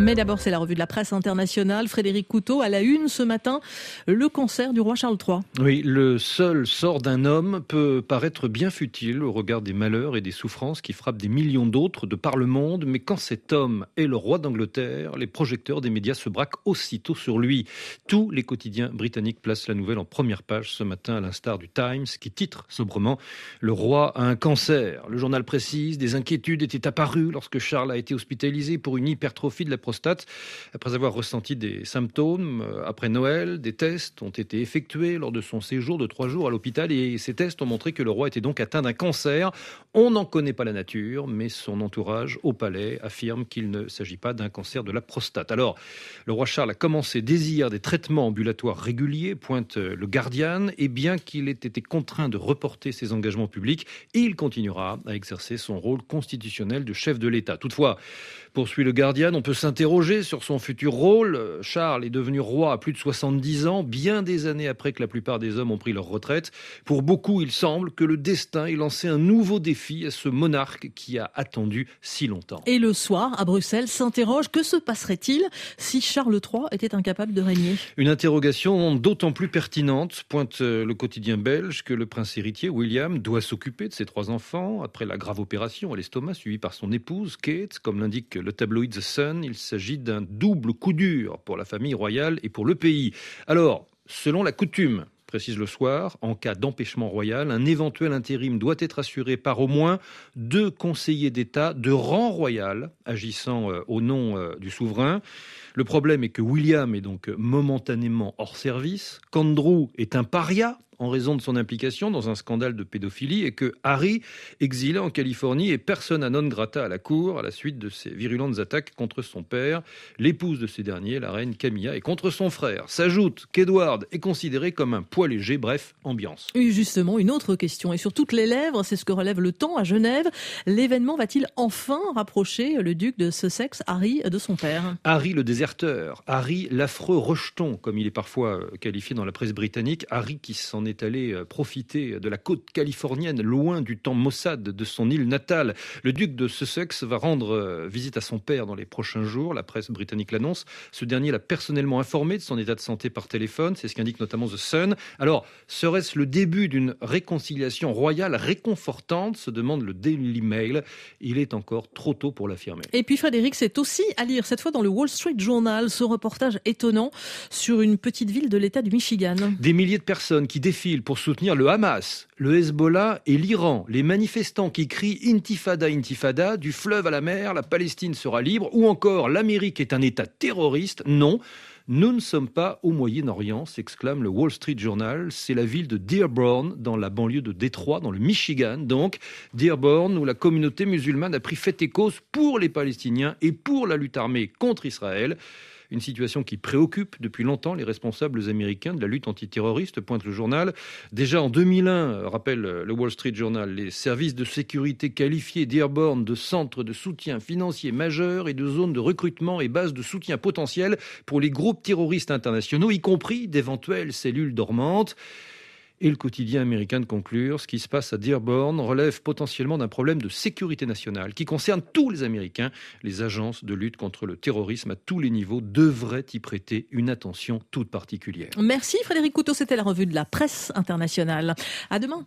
Mais d'abord, c'est la revue de la presse internationale. Frédéric Couteau, à la une ce matin, le concert du roi Charles III. Oui, le seul sort d'un homme peut paraître bien futile au regard des malheurs et des souffrances qui frappent des millions d'autres de par le monde. Mais quand cet homme est le roi d'Angleterre, les projecteurs des médias se braquent aussitôt sur lui. Tous les quotidiens britanniques placent la nouvelle en première page ce matin, à l'instar du Times, qui titre sobrement Le roi a un cancer. Le journal précise des inquiétudes étaient apparues lorsque Charles a été hospitalisé pour une hypertrophie de la prostate. Après avoir ressenti des symptômes, euh, après Noël, des tests ont été effectués lors de son séjour de trois jours à l'hôpital et ces tests ont montré que le roi était donc atteint d'un cancer. On n'en connaît pas la nature, mais son entourage au palais affirme qu'il ne s'agit pas d'un cancer de la prostate. Alors, le roi Charles a commencé désir des traitements ambulatoires réguliers, pointe le Guardian, et bien qu'il ait été contraint de reporter ses engagements publics, il continuera à exercer son rôle constitutionnel de chef de l'État. Toutefois, poursuit le Guardian, on peut s'interroger sur son futur rôle. Charles est devenu roi à plus de 70 ans, bien des années après que la plupart des hommes ont pris leur retraite. Pour beaucoup, il semble que le destin ait lancé un nouveau défi à ce monarque qui a attendu si longtemps. Et le soir, à Bruxelles, s'interroge que se passerait-il si Charles III était incapable de régner? Une interrogation d'autant plus pertinente, pointe le quotidien belge, que le prince héritier William doit s'occuper de ses trois enfants après la grave opération à l'estomac suivie par son épouse Kate, comme l'indique le tabloïd The Sun, il s'agit d'un double coup dur pour la famille royale et pour le pays. Alors, selon la coutume, précise le soir, en cas d'empêchement royal, un éventuel intérim doit être assuré par au moins deux conseillers d'État de rang royal agissant euh, au nom euh, du souverain. Le problème est que William est donc momentanément hors service, qu'Andrew est un paria en raison de son implication dans un scandale de pédophilie et que Harry, exilé en Californie, est persona non grata à la cour à la suite de ses virulentes attaques contre son père, l'épouse de ces derniers, la reine Camilla, et contre son frère. S'ajoute qu'Edward est considéré comme un poids léger, bref, ambiance. Et justement, une autre question, et sur toutes les lèvres, c'est ce que relève le temps à Genève. L'événement va-t-il enfin rapprocher le duc de Sussex, Harry, de son père? Harry le déserteur, Harry l'affreux rejeton, comme il est parfois qualifié dans la presse britannique, Harry qui s'en est allé euh, profiter de la côte californienne, loin du temps maussade de son île natale. Le duc de Sussex va rendre euh, visite à son père dans les prochains jours. La presse britannique l'annonce. Ce dernier l'a personnellement informé de son état de santé par téléphone. C'est ce qu'indique notamment The Sun. Alors, serait-ce le début d'une réconciliation royale réconfortante se demande le Daily Mail. Il est encore trop tôt pour l'affirmer. Et puis Frédéric, c'est aussi à lire cette fois dans le Wall Street Journal ce reportage étonnant sur une petite ville de l'État du Michigan. Des milliers de personnes qui défilent pour soutenir le Hamas, le Hezbollah et l'Iran. Les manifestants qui crient Intifada, Intifada, du fleuve à la mer, la Palestine sera libre, ou encore l'Amérique est un État terroriste. Non. Nous ne sommes pas au Moyen-Orient, s'exclame le Wall Street Journal. C'est la ville de Dearborn, dans la banlieue de Détroit, dans le Michigan. Donc, Dearborn, où la communauté musulmane a pris fait et cause pour les Palestiniens et pour la lutte armée contre Israël. Une situation qui préoccupe depuis longtemps les responsables américains de la lutte antiterroriste, pointe le journal. Déjà en 2001, rappelle le Wall Street Journal, les services de sécurité qualifiés Dearborn de centre de soutien financier majeur et de zone de recrutement et base de soutien potentiel pour les groupes terroristes internationaux, y compris d'éventuelles cellules dormantes et le quotidien américain de conclure ce qui se passe à Dearborn relève potentiellement d'un problème de sécurité nationale qui concerne tous les Américains. Les agences de lutte contre le terrorisme à tous les niveaux devraient y prêter une attention toute particulière. Merci Frédéric Couteau, c'était la revue de la presse internationale. À demain.